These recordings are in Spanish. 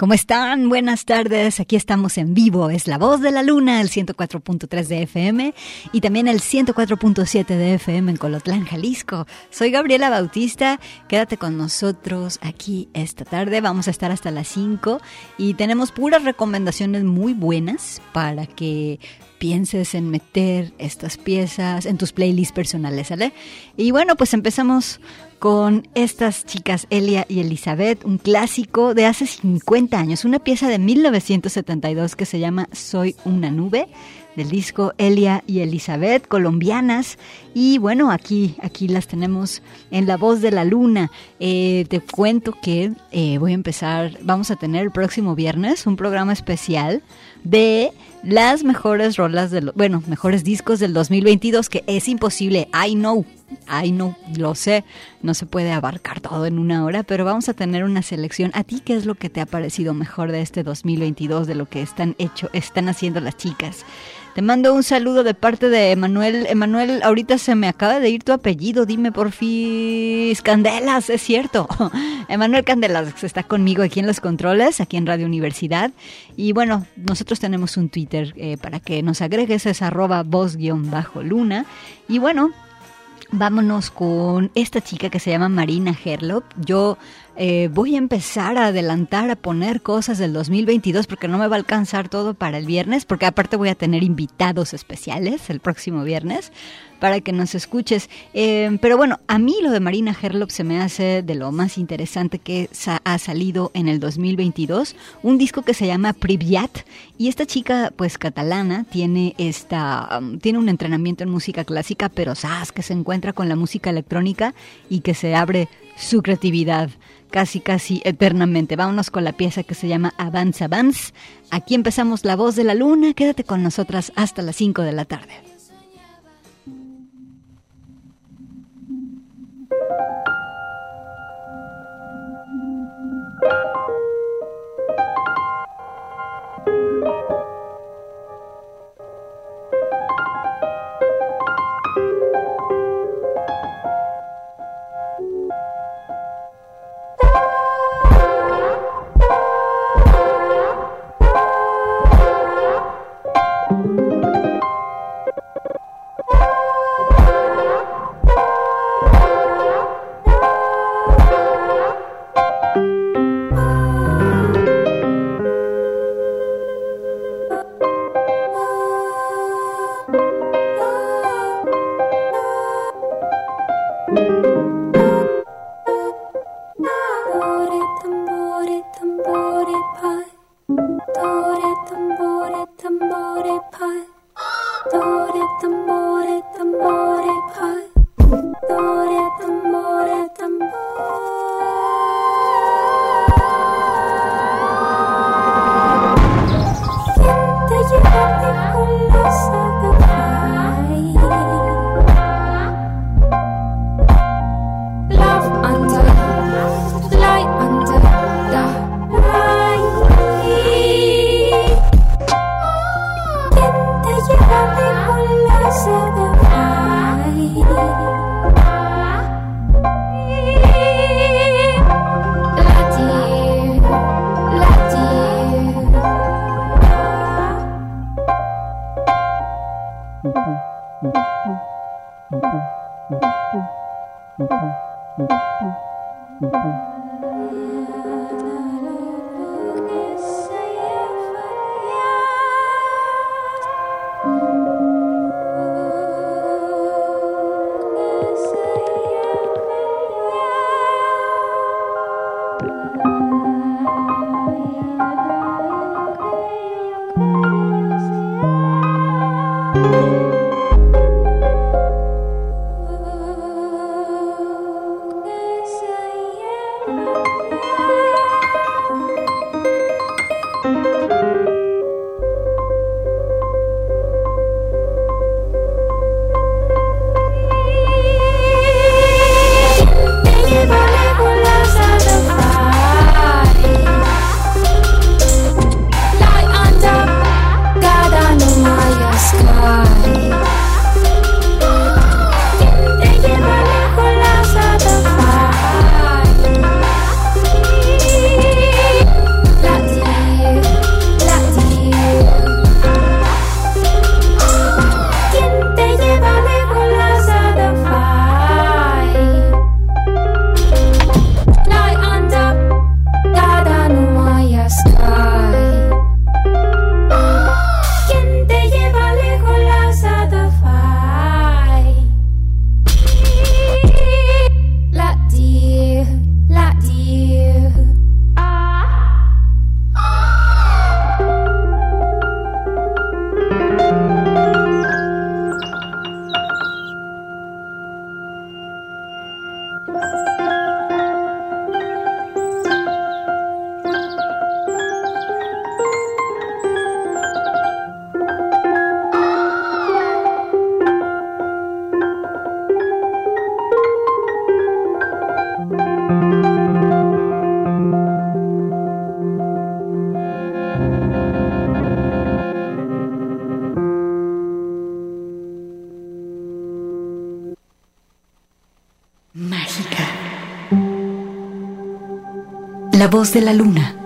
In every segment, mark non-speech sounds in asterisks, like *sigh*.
¿Cómo están? Buenas tardes. Aquí estamos en vivo. Es la voz de la luna, el 104.3 de FM y también el 104.7 de FM en Colotlán, Jalisco. Soy Gabriela Bautista. Quédate con nosotros aquí esta tarde. Vamos a estar hasta las 5 y tenemos puras recomendaciones muy buenas para que pienses en meter estas piezas en tus playlists personales, ¿sale? Y bueno, pues empezamos con estas chicas Elia y Elizabeth, un clásico de hace 50 años, una pieza de 1972 que se llama Soy una nube del disco Elia y Elizabeth, colombianas. Y bueno, aquí, aquí las tenemos en La Voz de la Luna. Eh, te cuento que eh, voy a empezar, vamos a tener el próximo viernes un programa especial de las mejores rolas, de bueno, mejores discos del 2022, que es imposible, I know, I know, lo sé, no se puede abarcar todo en una hora, pero vamos a tener una selección. ¿A ti qué es lo que te ha parecido mejor de este 2022, de lo que están hecho, están haciendo las chicas? Te mando un saludo de parte de Emanuel. Emanuel, ahorita se me acaba de ir tu apellido. Dime por fin. Candelas, es cierto. *laughs* Emanuel Candelas está conmigo aquí en los controles, aquí en Radio Universidad. Y bueno, nosotros tenemos un Twitter eh, para que nos agregues, es arroba voz-luna. Y bueno, vámonos con esta chica que se llama Marina Herlop. Yo eh, voy a empezar a adelantar, a poner cosas del 2022 porque no me va a alcanzar todo para el viernes, porque aparte voy a tener invitados especiales el próximo viernes para que nos escuches. Eh, pero bueno, a mí lo de Marina Herlop se me hace de lo más interesante que ha salido en el 2022, un disco que se llama Privyat y esta chica pues catalana tiene esta um, tiene un entrenamiento en música clásica, pero sabes que se encuentra con la música electrónica y que se abre su creatividad casi casi eternamente. Vámonos con la pieza que se llama Avance Avance. Aquí empezamos La Voz de la Luna. Quédate con nosotras hasta las 5 de la tarde. Voz de la luna.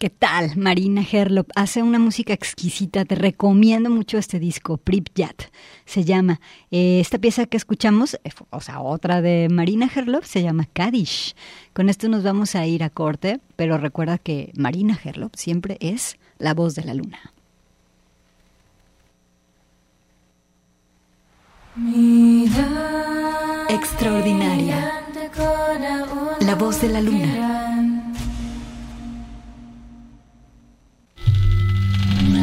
¿Qué tal? Marina Herlop hace una música exquisita. Te recomiendo mucho este disco, Pripyat se llama. Eh, esta pieza que escuchamos, eh, o sea, otra de Marina Herlop, se llama Kadish. Con esto nos vamos a ir a corte, pero recuerda que Marina Herlop siempre es la voz de la luna. Extraordinaria. La voz de la luna.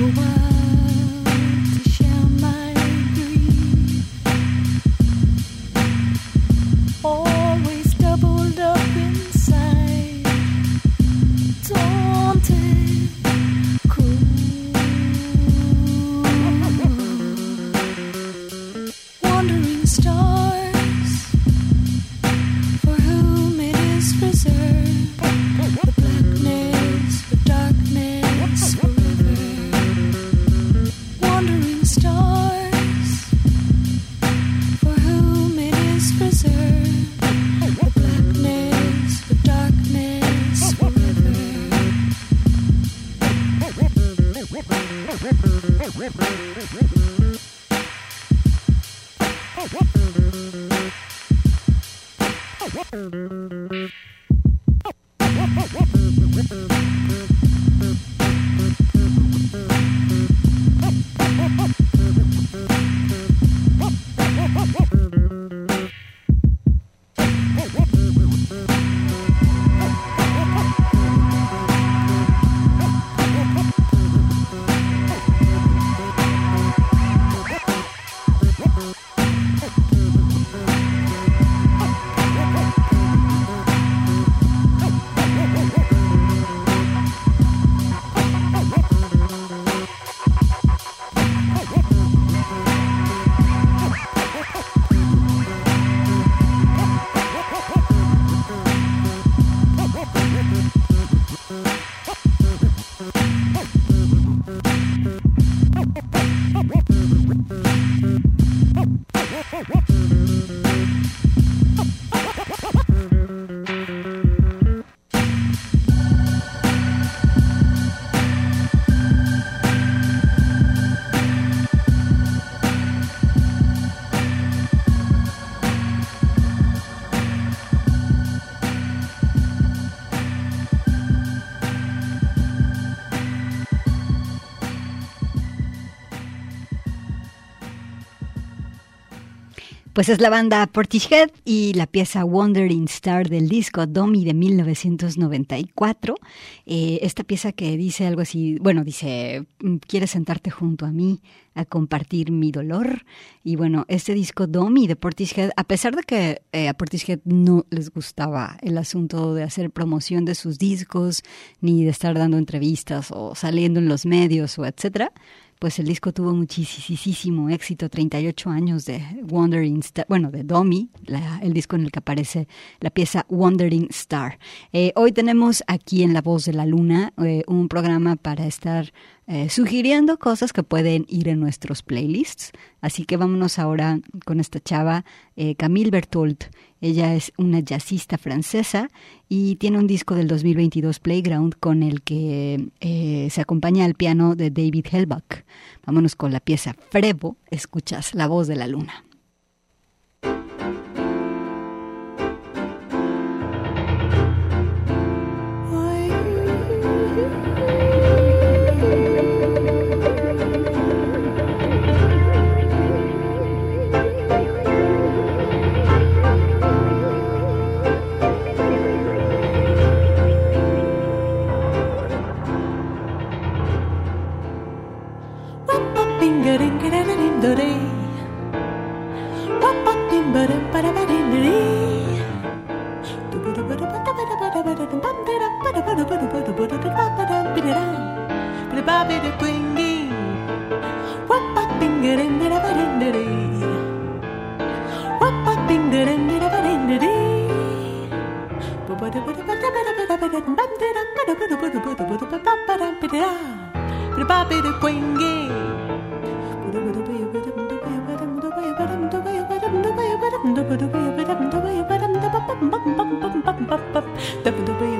the world. Pues es la banda Portishead y la pieza Wandering Star del disco Domi de 1994. Eh, esta pieza que dice algo así, bueno, dice, ¿quieres sentarte junto a mí a compartir mi dolor? Y bueno, este disco Domi de Portishead, a pesar de que eh, a Portishead no les gustaba el asunto de hacer promoción de sus discos, ni de estar dando entrevistas o saliendo en los medios o etcétera, pues el disco tuvo muchísimo éxito, 38 años de Wandering Star, bueno, de Domi, el disco en el que aparece la pieza Wandering Star. Eh, hoy tenemos aquí en La Voz de la Luna eh, un programa para estar eh, sugiriendo cosas que pueden ir en nuestros playlists. Así que vámonos ahora con esta chava, Camille Bertolt. Ella es una jazzista francesa y tiene un disco del 2022 Playground con el que eh, se acompaña al piano de David Hellbach. Vámonos con la pieza Frevo, escuchas la voz de la luna. bidi quindi wappa pingere nera varendere wappa pingere nera varendere Thank you.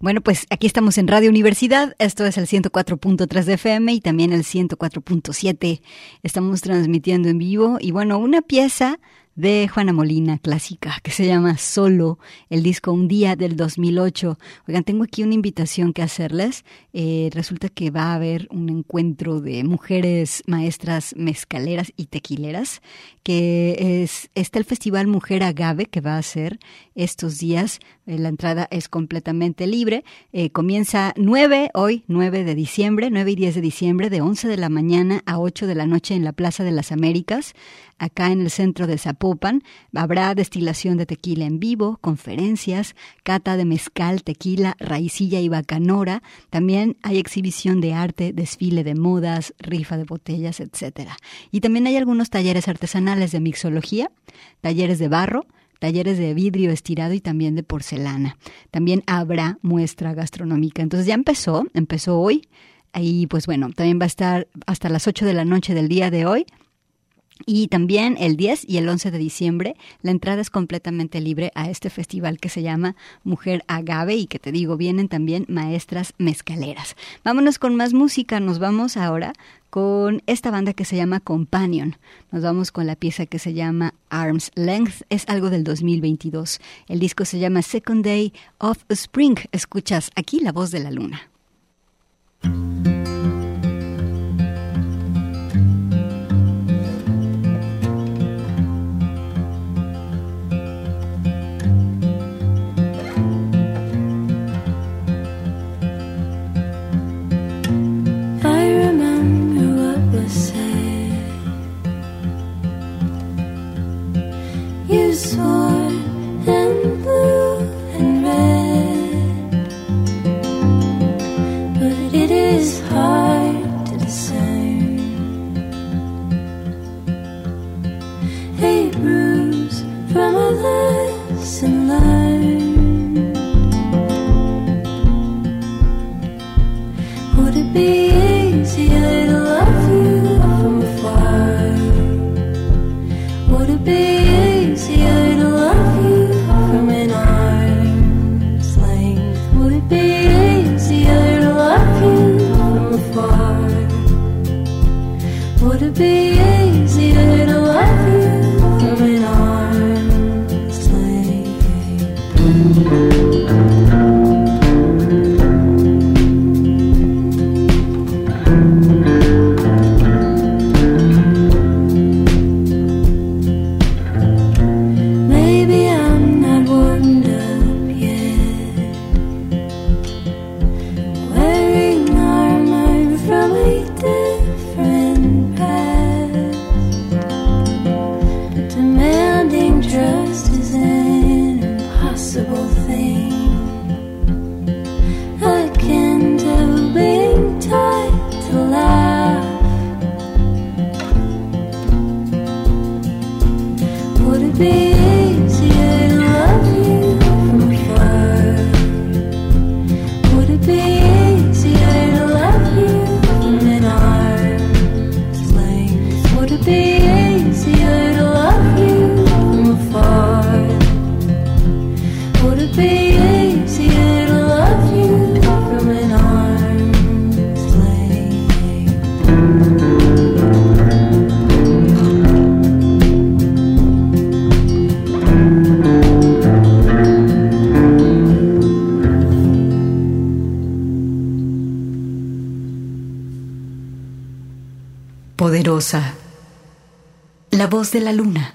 Bueno, pues aquí estamos en Radio Universidad, esto es el 104.3 de FM y también el 104.7. Estamos transmitiendo en vivo y bueno, una pieza de Juana Molina, clásica, que se llama Solo, el disco Un Día del 2008. Oigan, tengo aquí una invitación que hacerles. Eh, resulta que va a haber un encuentro de mujeres maestras mezcaleras y tequileras, que es, está el Festival Mujer Agave, que va a ser estos días. Eh, la entrada es completamente libre. Eh, comienza 9, hoy, 9 de diciembre, 9 y 10 de diciembre, de 11 de la mañana a 8 de la noche en la Plaza de las Américas acá en el centro de Zapopan. Habrá destilación de tequila en vivo, conferencias, cata de mezcal, tequila, raicilla y bacanora. También hay exhibición de arte, desfile de modas, rifa de botellas, etc. Y también hay algunos talleres artesanales de mixología, talleres de barro, talleres de vidrio estirado y también de porcelana. También habrá muestra gastronómica. Entonces ya empezó, empezó hoy. Y pues bueno, también va a estar hasta las 8 de la noche del día de hoy y también el 10 y el 11 de diciembre la entrada es completamente libre a este festival que se llama Mujer Agave y que te digo, vienen también maestras mezcaleras. Vámonos con más música, nos vamos ahora con esta banda que se llama Companion. Nos vamos con la pieza que se llama Arms Length, es algo del 2022. El disco se llama Second Day of Spring. Escuchas aquí la voz de la luna. La voz de la luna.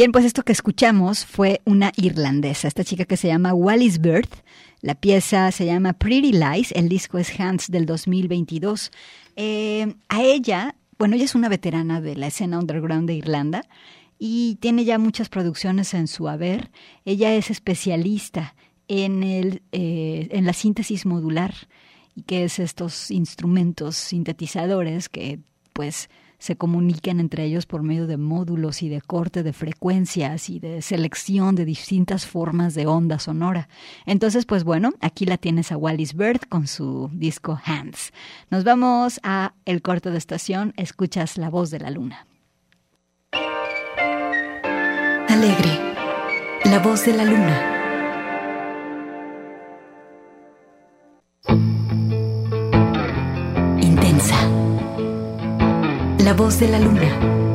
Bien, pues esto que escuchamos fue una irlandesa, esta chica que se llama Wallis Bird. La pieza se llama Pretty Lies, el disco es Hands del 2022. Eh, a ella, bueno, ella es una veterana de la escena underground de Irlanda y tiene ya muchas producciones en su haber. Ella es especialista en, el, eh, en la síntesis modular que es estos instrumentos sintetizadores que pues se comunican entre ellos por medio de módulos y de corte de frecuencias y de selección de distintas formas de onda sonora. Entonces, pues bueno, aquí la tienes a Wallis Bird con su disco Hands. Nos vamos a el corte de estación, escuchas la voz de la luna. Alegre, la voz de la luna. La voz de la luna.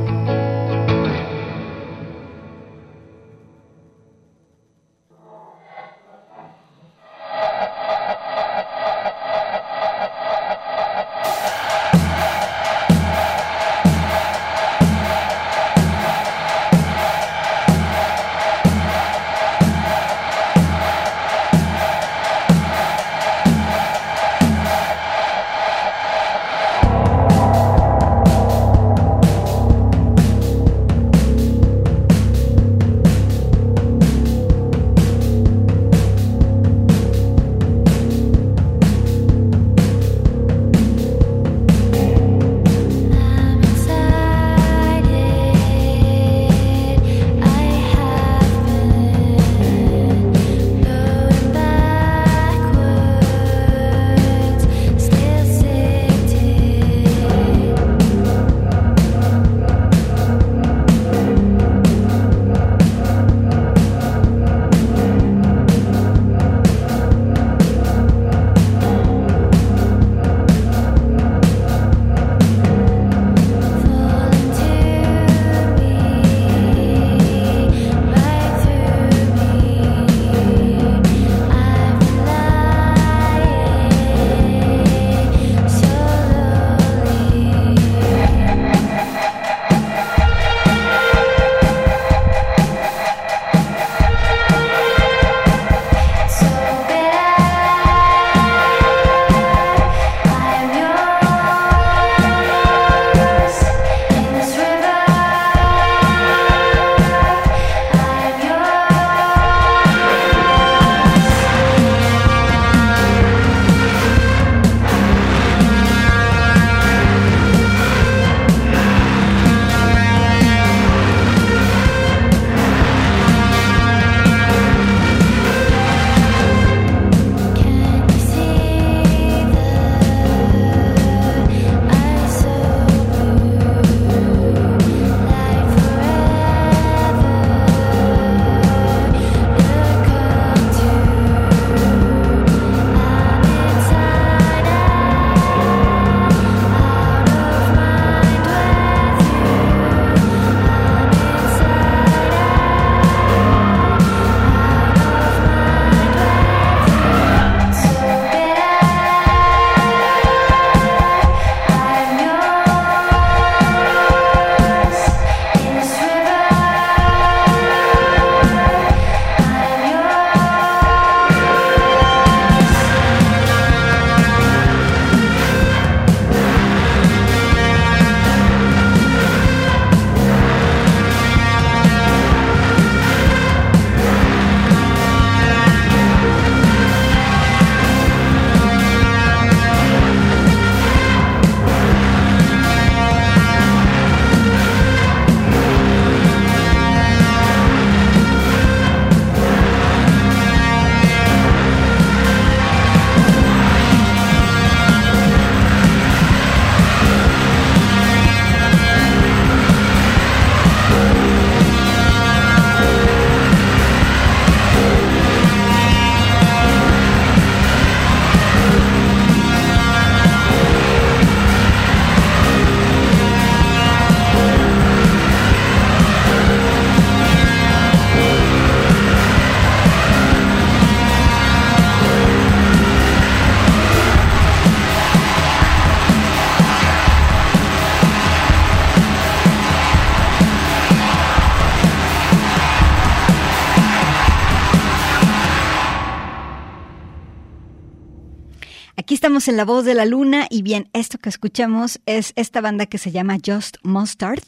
En La Voz de la Luna y bien, esto que escuchamos es esta banda que se llama Just Mustard.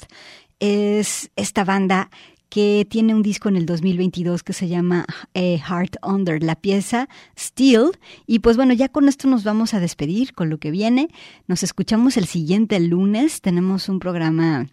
Es esta banda que tiene un disco en el 2022 que se llama eh, Heart Under, la pieza Steel. Y pues bueno, ya con esto nos vamos a despedir con lo que viene. Nos escuchamos el siguiente lunes. Tenemos un programa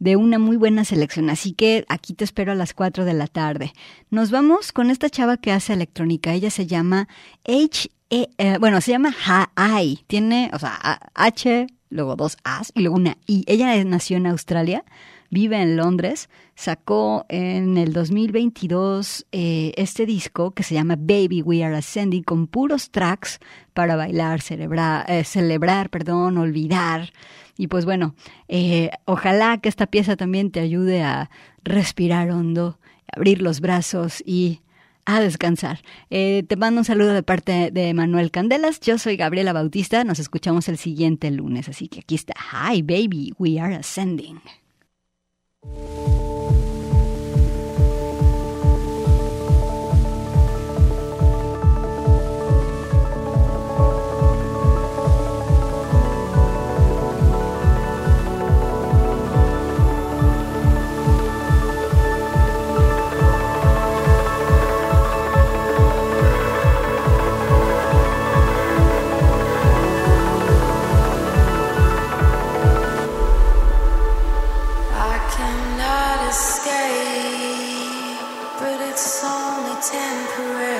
de una muy buena selección, así que aquí te espero a las 4 de la tarde. Nos vamos con esta chava que hace electrónica. Ella se llama H e, eh, bueno, se llama Hai, tiene, o sea, H, luego dos A's y luego una I. Ella nació en Australia, vive en Londres, sacó en el 2022 eh, este disco que se llama Baby We Are Ascending con puros tracks para bailar, celebrar, eh, celebrar, perdón, olvidar. Y pues bueno, ojalá que esta pieza también te ayude a respirar hondo, abrir los brazos y a descansar. Eh, te mando un saludo de parte de Manuel Candelas. Yo soy Gabriela Bautista. Nos escuchamos el siguiente lunes. Así que aquí está. Hi, baby. We are ascending. away.